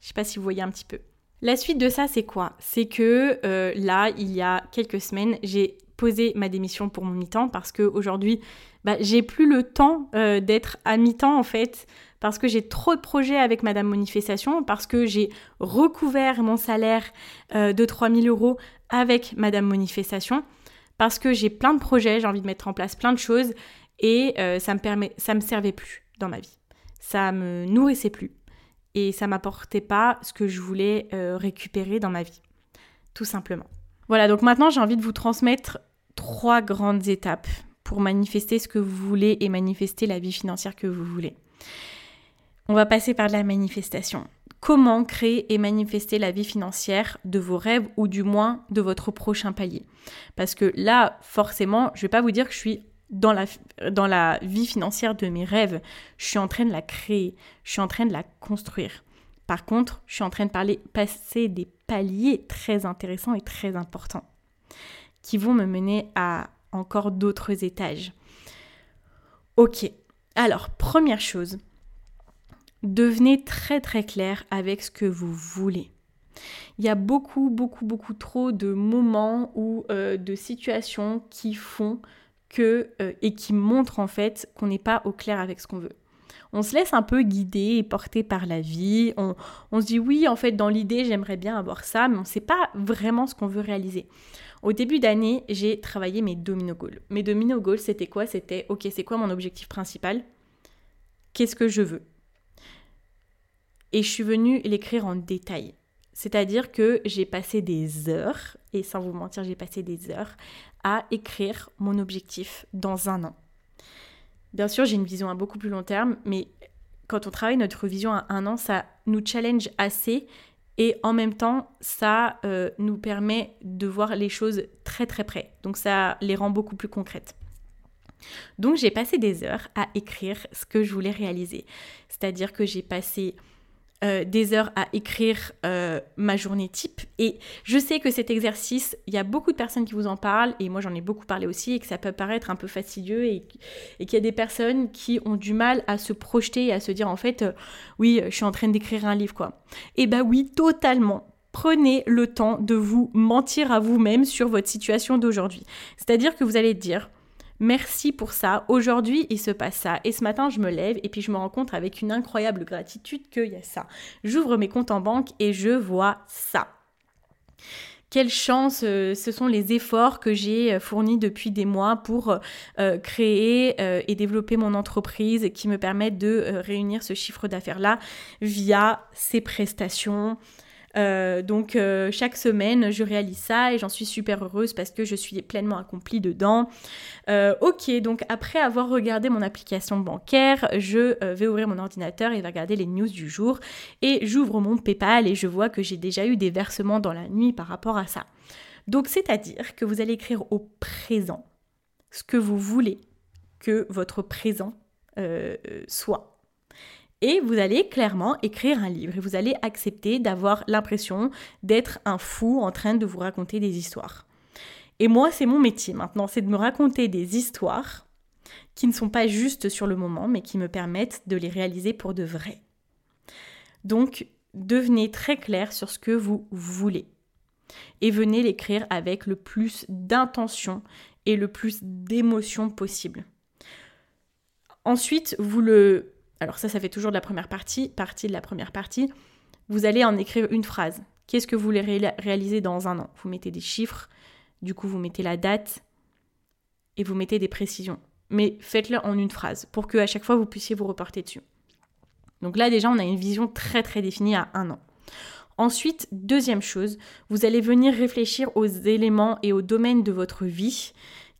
Je sais pas si vous voyez un petit peu. La suite de ça, c'est quoi? C'est que euh, là, il y a quelques semaines, j'ai posé ma démission pour mon mi-temps parce qu'aujourd'hui, bah, j'ai plus le temps euh, d'être à mi-temps en fait, parce que j'ai trop de projets avec Madame Manifestation, parce que j'ai recouvert mon salaire euh, de 3000 euros avec Madame Manifestation, parce que j'ai plein de projets, j'ai envie de mettre en place plein de choses et euh, ça me permet, ça me servait plus dans ma vie, ça me nourrissait plus et ça m'apportait pas ce que je voulais récupérer dans ma vie, tout simplement. Voilà, donc maintenant j'ai envie de vous transmettre trois grandes étapes pour manifester ce que vous voulez et manifester la vie financière que vous voulez. On va passer par la manifestation. Comment créer et manifester la vie financière de vos rêves ou du moins de votre prochain palier? Parce que là, forcément, je ne vais pas vous dire que je suis dans la, dans la vie financière de mes rêves. Je suis en train de la créer, je suis en train de la construire. Par contre, je suis en train de parler, passer des paliers très intéressants et très importants qui vont me mener à encore d'autres étages. Ok, alors première chose, devenez très très clair avec ce que vous voulez. Il y a beaucoup, beaucoup, beaucoup trop de moments ou euh, de situations qui font que euh, et qui montrent en fait qu'on n'est pas au clair avec ce qu'on veut. On se laisse un peu guider et porter par la vie. On, on se dit oui, en fait, dans l'idée, j'aimerais bien avoir ça, mais on ne sait pas vraiment ce qu'on veut réaliser. Au début d'année, j'ai travaillé mes domino goals. Mes domino goals, c'était quoi? C'était, ok, c'est quoi mon objectif principal? Qu'est-ce que je veux? Et je suis venue l'écrire en détail. C'est-à-dire que j'ai passé des heures, et sans vous mentir, j'ai passé des heures à écrire mon objectif dans un an. Bien sûr, j'ai une vision à beaucoup plus long terme, mais quand on travaille notre vision à un an, ça nous challenge assez et en même temps, ça euh, nous permet de voir les choses très très près. Donc ça les rend beaucoup plus concrètes. Donc j'ai passé des heures à écrire ce que je voulais réaliser. C'est-à-dire que j'ai passé euh, des heures à écrire euh, ma journée type. Et je sais que cet exercice, il y a beaucoup de personnes qui vous en parlent, et moi j'en ai beaucoup parlé aussi, et que ça peut paraître un peu fastidieux, et, qu'il y a des personnes qui ont du mal à se projeter et à se dire en fait, oui, je suis en train d'écrire un livre, quoi. Et eh bah oui, totalement prenez le temps de vous mentir à vous-même sur votre situation d'aujourd'hui. C'est-à-dire que vous allez dire, Merci pour ça. Aujourd'hui, il se passe ça. Et ce matin, je me lève et puis je me rencontre avec une incroyable gratitude qu'il y a ça. J'ouvre mes comptes en banque et je vois ça. Quelle chance, euh, ce sont les efforts que j'ai euh, fournis depuis des mois pour euh, créer et développer mon entreprise qui me permettent de réunir ce chiffre d'affaires-là via ces prestations, euh, donc euh, chaque semaine, je réalise ça et j'en suis super heureuse parce que je suis pleinement accomplie dedans. Euh, ok, donc après avoir regardé mon application bancaire, je vais ouvrir mon ordinateur et regarder les news du jour et j'ouvre mon PayPal et je vois que j'ai déjà eu des versements dans la nuit par rapport à ça. Donc c'est-à-dire que vous allez écrire au présent ce que vous voulez que votre présent soit et vous allez clairement écrire un livre et vous allez accepter d'avoir l'impression d'être un fou en train de vous raconter des histoires. Et moi, c'est mon métier maintenant, c'est de me raconter des histoires qui ne sont pas justes sur le moment, mais qui me permettent de les réaliser pour de vrai. Donc, devenez très clair sur ce que vous voulez. Et venez l'écrire avec le plus d'intention et le plus d'émotion possible. Ensuite, vous le alors ça, ça fait toujours de la première partie, partie de la première partie. Vous allez en écrire une phrase. Qu'est-ce que vous voulez réaliser dans un an? Vous mettez des chiffres, du coup vous mettez la date et vous mettez des précisions. Mais faites-le en une phrase pour que à chaque fois vous puissiez vous reporter dessus. Donc là déjà on a une vision très très définie à un an. Ensuite, deuxième chose, vous allez venir réfléchir aux éléments et aux domaines de votre vie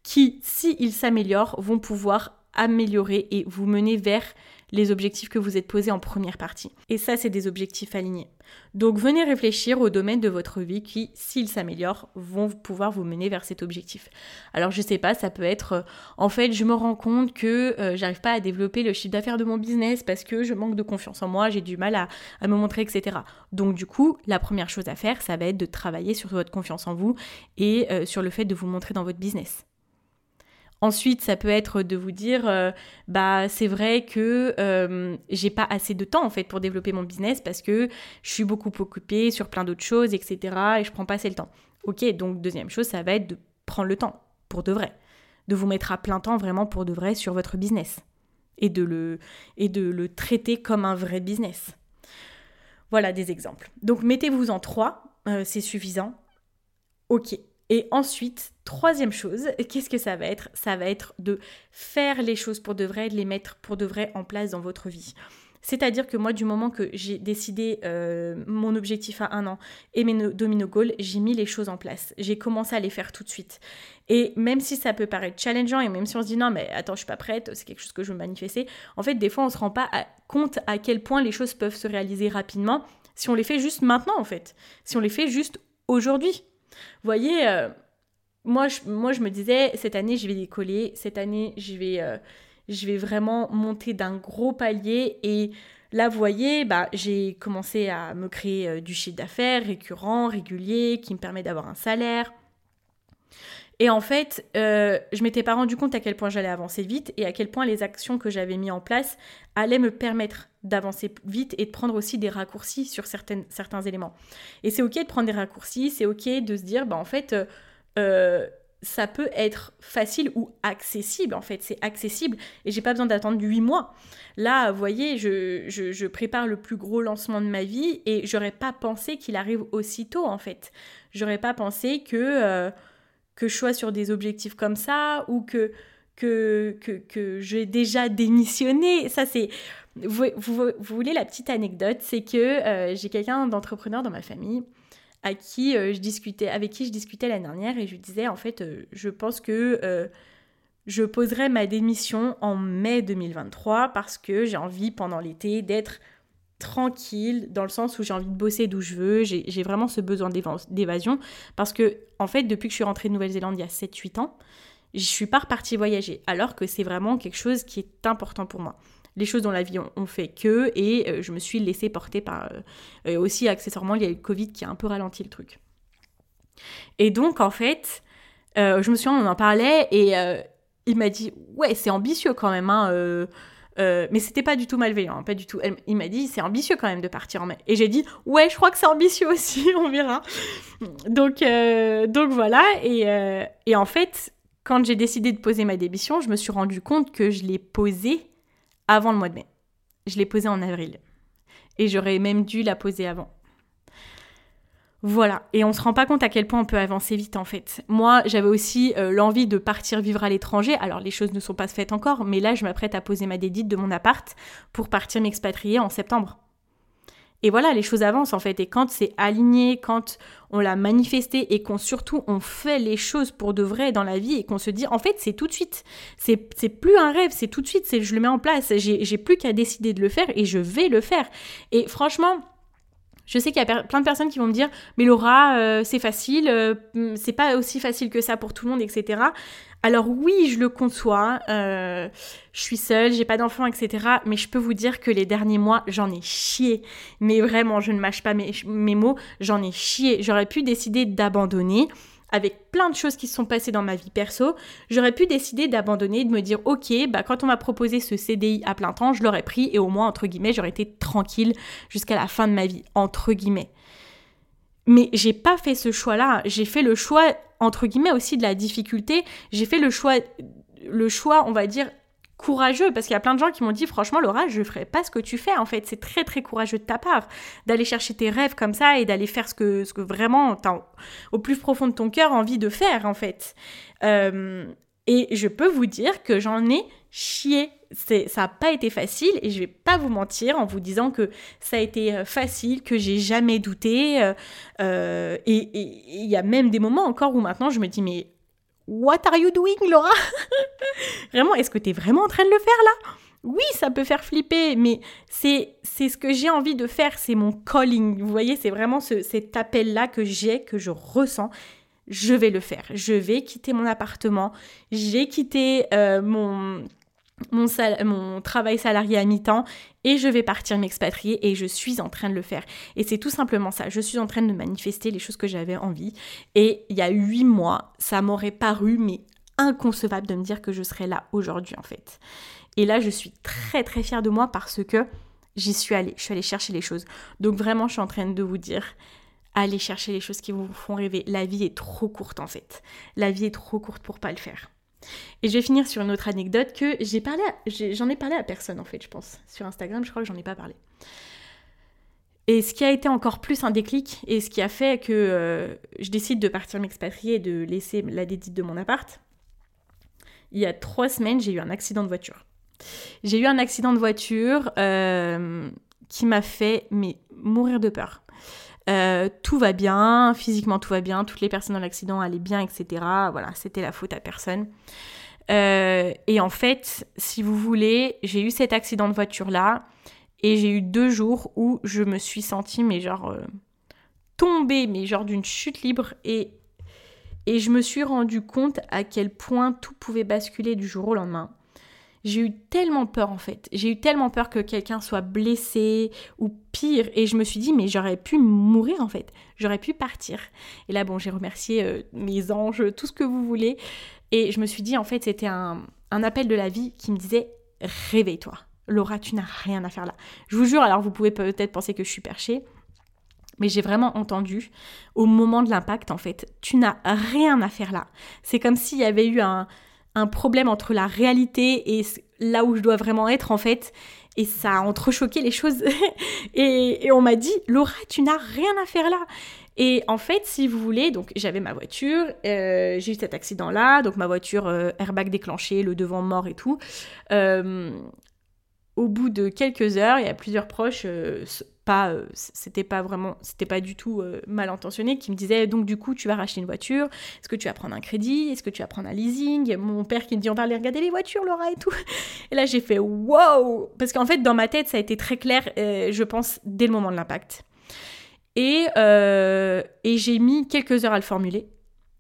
qui, s'ils s'améliorent, vont pouvoir améliorer et vous mener vers les objectifs que vous êtes posés en première partie. Et ça, c'est des objectifs alignés. Donc venez réfléchir aux domaines de votre vie qui, s'ils s'améliorent, vont pouvoir vous mener vers cet objectif. Alors je sais pas, ça peut être euh, en fait je me rends compte que euh, j'arrive pas à développer le chiffre d'affaires de mon business parce que je manque de confiance en moi, j'ai du mal à, me montrer, etc. Donc du coup, la première chose à faire, ça va être de travailler sur votre confiance en vous et euh, sur le fait de vous montrer dans votre business. Ensuite, ça peut être de vous dire, euh, bah c'est vrai que euh, j'ai pas assez de temps en fait pour développer mon business parce que je suis beaucoup occupée sur plein d'autres choses, etc. Et je prends pas assez le temps. Ok, donc deuxième chose, ça va être de prendre le temps pour de vrai, de vous mettre à plein temps vraiment pour de vrai sur votre business et de le et de le traiter comme un vrai business. Voilà des exemples. Donc mettez-vous en trois, euh, c'est suffisant. Ok, et ensuite, troisième chose, [LAUGHS] qu'est-ce que ça va être? Ça va être de faire les choses pour de vrai, de les mettre pour de vrai en place dans votre vie. C'est-à-dire que moi, du moment que j'ai décidé euh, mon objectif à un an et mes domino goals, j'ai mis les choses en place. J'ai commencé à les faire tout de suite. Et même si ça peut paraître challengeant et même si on se dit non, mais attends, je suis pas prête, c'est quelque chose que je veux manifester, en fait, des fois, on se rend pas compte à quel point les choses peuvent se réaliser rapidement si on les fait juste maintenant, en fait. Si on les fait juste aujourd'hui. Voyez, euh, moi, je, moi je me disais, cette année je vais décoller, cette année je vais, euh, je vais vraiment monter d'un gros palier et là vous voyez, bah, j'ai commencé à me créer euh, du chiffre d'affaires récurrent, régulier, qui me permet d'avoir un salaire. Et en fait, euh, je m'étais pas rendu compte à quel point j'allais avancer vite et à quel point les actions que j'avais mis en place allaient me permettre d'avancer vite et de prendre aussi des raccourcis sur certaines, certains éléments. Et c'est ok de prendre des raccourcis, c'est ok de se dire, bah en fait, euh, euh, ça peut être facile ou accessible. En fait, c'est accessible et j'ai pas besoin d'attendre 8 mois. Là, vous voyez, je, je, prépare le plus gros lancement de ma vie et j'aurais pas pensé qu'il arrive aussitôt en fait. J'aurais pas pensé que que je sois sur des objectifs comme ça ou que, que, que, que j'ai déjà démissionné. Ça, c'est. Vous, vous, voulez la petite anecdote C'est que euh, j'ai quelqu'un d'entrepreneur dans ma famille à qui euh, je discutais, avec qui je discutais l'année dernière et je lui disais en fait, euh, je pense que je poserai ma démission en mai 2023 parce que j'ai envie pendant l'été d'être tranquille, dans le sens où j'ai envie de bosser d'où je veux, j'ai vraiment ce besoin d'évasion, parce que, en fait, depuis que je suis rentrée de Nouvelle-Zélande il y a 7-8 ans, je suis pas repartie voyager, alors que c'est vraiment quelque chose qui est important pour moi. les choses dans la vie ont, fait que, et je me suis laissée porter par... aussi, accessoirement, il y a eu le Covid qui a un peu ralenti le truc. Et donc, en fait, je me souviens, on en parlait, et il m'a dit, ouais, c'est ambitieux quand même, hein, euh, mais c'était pas du tout malveillant, pas du tout. il m'a dit c'est ambitieux quand même de partir en mai. Et j'ai dit ouais, je crois que c'est ambitieux aussi, [LAUGHS] on verra. Donc, euh, donc voilà. Et, euh, et, en fait, quand j'ai décidé de poser ma démission, je me suis rendu compte que je l'ai posée avant le mois de mai. Je l'ai posée en avril. Et j'aurais même dû la poser avant. Voilà, et on se rend pas compte à quel point on peut avancer vite en fait. Moi, j'avais aussi euh, l'envie de partir vivre à l'étranger. Alors les choses ne sont pas faites encore, mais là, je m'apprête à poser ma dédite de mon appart pour partir m'expatrier en septembre. Et voilà, les choses avancent en fait. Et quand c'est aligné, quand on l'a manifesté et qu'on surtout on fait les choses pour de vrai dans la vie et qu'on se dit en fait c'est tout de suite. C'est plus un rêve, c'est tout de suite, c'est je le mets en place. J'ai plus qu'à décider de le faire et je vais le faire. Et franchement, je sais qu'il y a plein de personnes qui vont me dire, mais Laura, euh, c'est facile, euh, c'est pas aussi facile que ça pour tout le monde, etc. Alors oui, je le conçois, euh, je suis seule, j'ai pas d'enfants, etc. Mais je peux vous dire que les derniers mois, j'en ai chié. Mais vraiment, je ne mâche pas mes mots, j'en ai chié. J'aurais pu décider d'abandonner avec plein de choses qui se sont passées dans ma vie perso, j'aurais pu décider d'abandonner, de me dire ok, bah quand on m'a proposé ce CDI à plein temps, je l'aurais pris et au moins entre guillemets j'aurais été tranquille jusqu'à la fin de ma vie entre guillemets. Mais j'ai pas fait ce choix-là, j'ai fait le choix entre guillemets aussi de la difficulté, j'ai fait le choix le choix, on va dire courageux parce qu'il y a plein de gens qui m'ont dit franchement Laura je ferai pas ce que tu fais en fait c'est très très courageux de ta part d'aller chercher tes rêves comme ça et d'aller faire ce que, ce que vraiment au plus profond de ton cœur envie de faire en fait euh, et je peux vous dire que j'en ai chié ça n'a pas été facile et je vais pas vous mentir en vous disant que ça a été euh, facile, que j'ai jamais douté. Euh, et il y a même des moments encore où maintenant je me dis mais What are you doing, Laura? [LAUGHS] Vraiment, est-ce que tu es vraiment en train de le faire là? Oui, ça peut faire flipper, mais c'est ce que j'ai envie de faire, c'est mon calling. Vous voyez, c'est vraiment ce, cet appel-là que j'ai, que je ressens. Je vais le faire. Je vais quitter mon appartement. J'ai quitté euh, mon mon, travail salarié à mi-temps et je vais partir m'expatrier et je suis en train de le faire. Et c'est tout simplement ça. Je suis en train de manifester les choses que j'avais envie. Et il y a huit mois, ça m'aurait paru mais inconcevable de me dire que je serais là aujourd'hui en fait. Et là, je suis très très fière de moi parce que j'y suis allée. Je suis allée chercher les choses. Donc vraiment, je suis en train de vous dire allez chercher les choses qui vous font rêver. La vie est trop courte en fait. La vie est trop courte pour pas le faire. Et je vais finir sur une autre anecdote que j'ai parlé, j'en ai, parlé à personne en fait, je pense. Sur Instagram, je crois que j'en ai pas parlé. Et ce qui a été encore plus un déclic et ce qui a fait que euh, je décide de partir m'expatrier et de laisser la dédite de mon appart, il y a trois semaines, j'ai eu un accident de voiture. J'ai eu un accident de voiture euh, qui m'a fait mourir de peur. Euh, tout va bien, physiquement tout va bien, toutes les personnes dans l'accident allaient bien, etc. Voilà, c'était la faute à personne. Euh, et en fait, si vous voulez, j'ai eu cet accident de voiture-là et j'ai eu deux jours où je me suis sentie, mais genre, euh, tombée, mais genre d'une chute libre et, et je me suis rendu compte à quel point tout pouvait basculer du jour au lendemain. J'ai eu tellement peur en fait. J'ai eu tellement peur que quelqu'un soit blessé ou pire. Et je me suis dit, mais j'aurais pu mourir en fait. J'aurais pu partir. Et là, bon, j'ai remercié euh, mes anges, tout ce que vous voulez. Et je me suis dit, en fait, c'était un, appel de la vie qui me disait, réveille-toi. Laura, tu n'as rien à faire là. Je vous jure, alors vous pouvez peut-être penser que je suis perchée. Mais j'ai vraiment entendu au moment de l'impact, en fait, tu n'as rien à faire là. C'est comme s'il y avait eu un, un problème entre la réalité et là où je dois vraiment être en fait. Et ça a entrechoqué les choses. [LAUGHS] et, on m'a dit, Laura, tu n'as rien à faire là. Et en fait, si vous voulez, donc j'avais ma voiture, euh, j'ai eu cet accident-là, donc ma voiture euh, airbag déclenché, le devant mort et tout. Euh, au bout de quelques heures, il y a plusieurs proches pas euh, c'était pas vraiment c'était pas du tout euh, mal intentionné qui me disait donc du coup tu vas racheter une voiture est-ce que tu vas prendre un crédit est-ce que tu vas prendre un leasing? Mon père qui me dit on va aller regarder les voitures Laura et tout. Et là j'ai fait wow! Parce qu'en fait dans ma tête ça a été très clair euh, je pense dès le moment de l'impact. Et, et j'ai mis quelques heures à le formuler.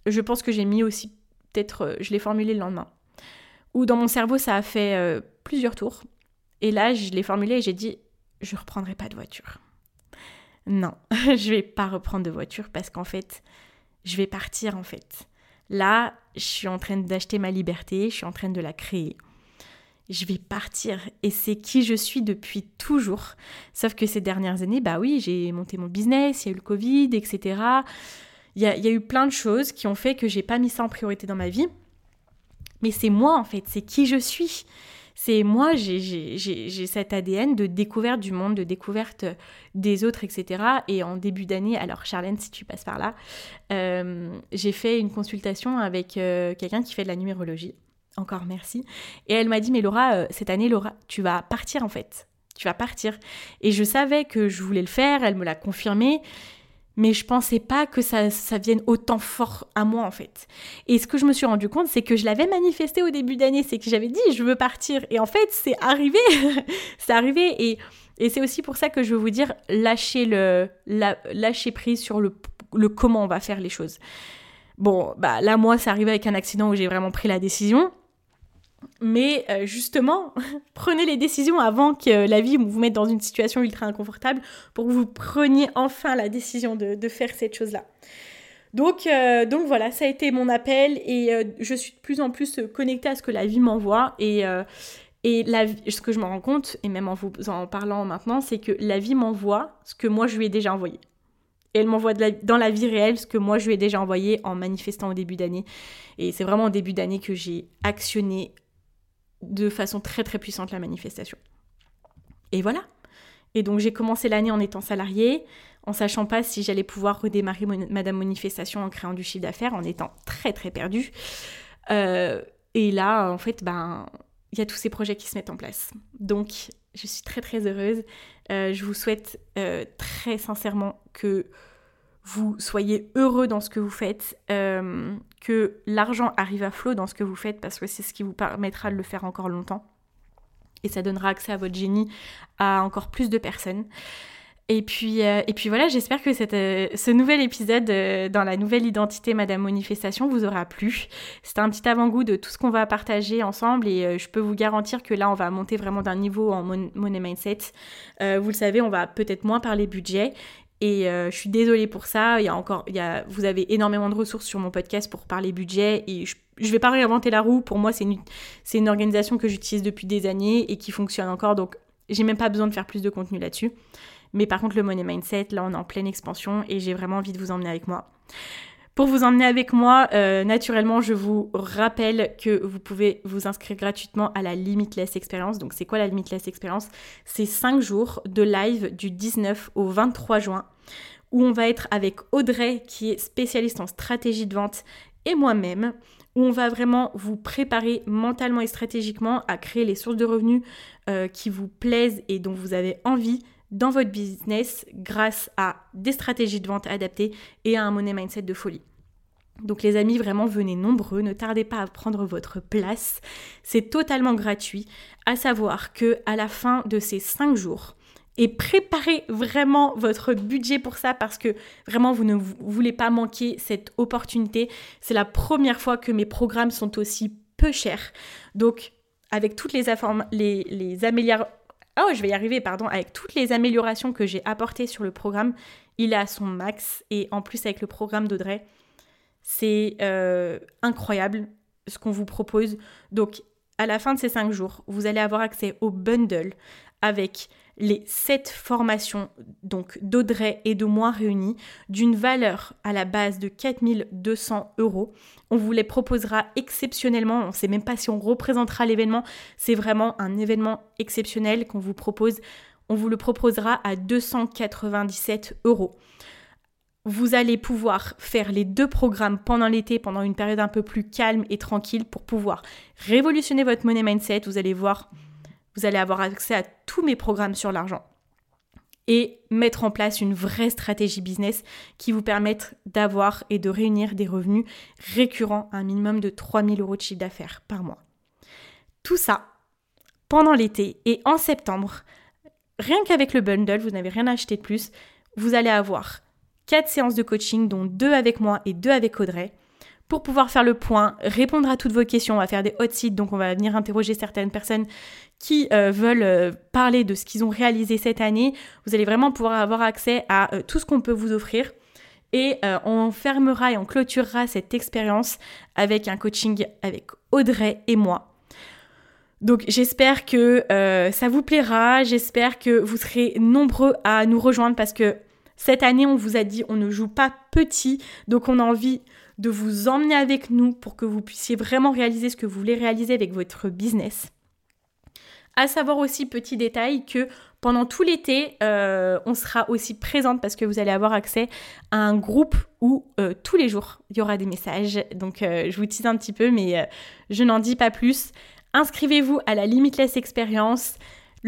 Je pense que j'ai mis aussi peut-être je l'ai formulé le lendemain. Ou dans mon cerveau ça a fait plusieurs tours. Et là, je l'ai formulé et j'ai dit, je reprendrai pas de voiture. Non, [LAUGHS] je vais pas reprendre de voiture parce qu'en fait, je vais partir en fait. Là, je suis en train d'acheter ma liberté, je suis en train de la créer. Je vais partir et c'est qui je suis depuis toujours. Sauf que ces dernières années, bah oui, j'ai monté mon business, il y a eu le Covid, etc. Il y a, eu plein de choses qui ont fait que j'ai pas mis ça en priorité dans ma vie. Mais c'est moi en fait, c'est qui je suis. C'est moi, j'ai cet ADN de découverte du monde, de découverte des autres, etc. Et en début d'année, alors Charlène, si tu passes par là, euh, j'ai fait une consultation avec euh, quelqu'un qui fait de la numérologie. Encore merci. Et elle m'a dit, mais Laura, euh, cette année, Laura, tu vas partir en fait. Tu vas partir. Et je savais que je voulais le faire, elle me l'a confirmé mais je pensais pas que ça, ça vienne autant fort à moi en fait. Et ce que je me suis rendu compte, c'est que je l'avais manifesté au début d'année, c'est que j'avais dit je veux partir. Et en fait, c'est arrivé, [LAUGHS] c'est arrivé. Et, et c'est aussi pour ça que je veux vous dire lâcher, le, lâcher prise sur le, le comment on va faire les choses. Bon, bah là, moi, c'est arrivé avec un accident où j'ai vraiment pris la décision. Mais euh, justement, [LAUGHS] prenez les décisions avant que la vie vous mette dans une situation ultra inconfortable pour que vous preniez enfin la décision de, faire cette chose-là. Donc, euh, donc voilà, ça a été mon appel et euh, je suis de plus en plus connectée à ce que la vie m'envoie et, et la, ce que je me rends compte, et même en vous en parlant maintenant, c'est que la vie m'envoie ce que moi je lui ai déjà envoyé. Et elle m'envoie dans la vie réelle ce que moi je lui ai déjà envoyé en manifestant au début d'année. Et c'est vraiment au début d'année que j'ai actionné de façon très très puissante la manifestation. Et voilà. Et donc j'ai commencé l'année en étant salariée, en sachant pas si j'allais pouvoir redémarrer Madame Manifestation en créant du chiffre d'affaires, en étant très très perdue. Euh, et là, en fait, ben, il y a tous ces projets qui se mettent en place. Donc, je suis très très heureuse. Euh, je vous souhaite euh, très sincèrement que vous soyez heureux dans ce que vous faites, euh, que l'argent arrive à flot dans ce que vous faites parce que c'est ce qui vous permettra de le faire encore longtemps. Et ça donnera accès à votre génie à encore plus de personnes. Et puis, euh, et puis voilà, j'espère que cette, euh, ce nouvel épisode dans la nouvelle identité Madame Manifestation vous aura plu. C'était un petit avant-goût de tout ce qu'on va partager ensemble et je peux vous garantir que là, on va monter vraiment d'un niveau en money mindset. vous le savez, on va peut-être moins parler budget et euh, je suis désolée pour ça. Il y a encore, il y a, vous avez énormément de ressources sur mon podcast pour parler budget et je, ne vais pas réinventer la roue. Pour moi, c'est une, une organisation que j'utilise depuis des années et qui fonctionne encore. Donc, j'ai même pas besoin de faire plus de contenu là-dessus. Mais par contre, le money mindset, là, on est en pleine expansion et j'ai vraiment envie de vous emmener avec moi. Pour vous emmener avec moi, euh, naturellement, je vous rappelle que vous pouvez vous inscrire gratuitement à la Limitless Experience. Donc, c'est quoi la Limitless Experience? C'est 5 jours de live du 19 au 23 juin où on va être avec Audrey qui est spécialiste en stratégie de vente et moi-même où on va vraiment vous préparer mentalement et stratégiquement à créer les sources de revenus euh, qui vous plaisent et dont vous avez envie dans votre business grâce à des stratégies de vente adaptées et à un money mindset de folie. Donc les amis, vraiment venez nombreux, ne tardez pas à prendre votre place. C'est totalement gratuit. À savoir que à la fin de ces 5 jours, et préparez vraiment votre budget pour ça parce que vraiment vous ne voulez pas manquer cette opportunité. C'est la première fois que mes programmes sont aussi peu chers. Donc avec toutes les, les, les améliorations Oh, je vais y arriver, pardon. Avec toutes les améliorations que j'ai apportées sur le programme, il est à son max. Et en plus, avec le programme d'Audrey, c'est euh, incroyable ce qu'on vous propose. Donc, à la fin de ces cinq jours, vous allez avoir accès au bundle avec les sept formations donc d'Audrey et de moi réunies d'une valeur à la base de 4200 euros. On vous les proposera exceptionnellement, on ne sait même pas si on représentera l'événement, c'est vraiment un événement exceptionnel qu'on vous propose. On vous le proposera à 297 euros. Vous allez pouvoir faire les deux programmes pendant l'été, pendant une période un peu plus calme et tranquille pour pouvoir révolutionner votre money mindset. Vous allez voir vous allez avoir accès à tous mes programmes sur l'argent et mettre en place une vraie stratégie business qui vous permette d'avoir et de réunir des revenus récurrents à un minimum de 3000 euros de chiffre d'affaires par mois. Tout ça pendant l'été et en septembre, rien qu'avec le bundle, vous n'avez rien acheté de plus, vous allez avoir 4 séances de coaching, dont 2 avec moi et 2 avec Audrey, pour pouvoir faire le point, répondre à toutes vos questions. On va faire des hot sites, donc on va venir interroger certaines personnes qui euh, veulent euh, parler de ce qu'ils ont réalisé cette année. Vous allez vraiment pouvoir avoir accès à euh, tout ce qu'on peut vous offrir. Et on fermera et on clôturera cette expérience avec un coaching avec Audrey et moi. Donc j'espère que ça vous plaira, j'espère que vous serez nombreux à nous rejoindre parce que cette année on vous a dit on ne joue pas petit, donc on a envie de vous emmener avec nous pour que vous puissiez vraiment réaliser ce que vous voulez réaliser avec votre business. À savoir aussi, petit détail, que pendant tout l'été, euh, on sera aussi présente parce que vous allez avoir accès à un groupe où euh, tous les jours, il y aura des messages. Donc, euh, je vous tease un petit peu, mais je n'en dis pas plus. Inscrivez-vous à la Limitless Experience.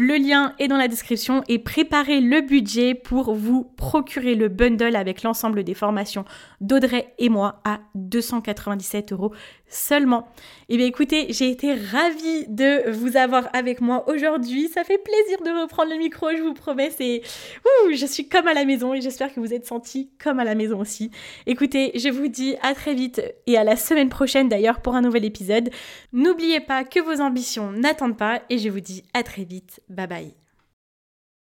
Le lien est dans la description et préparez le budget pour vous procurer le bundle avec l'ensemble des formations d'Audrey et moi à 297 euros seulement. Eh bien écoutez, j'ai été ravie de vous avoir avec moi aujourd'hui. Ça fait plaisir de reprendre le micro, je vous promets. C'est, je suis comme à la maison et j'espère que vous êtes sentis comme à la maison aussi. Écoutez, je vous dis à très vite et à la semaine prochaine d'ailleurs pour un nouvel épisode. N'oubliez pas que vos ambitions n'attendent pas et je vous dis à très vite. Bye bye.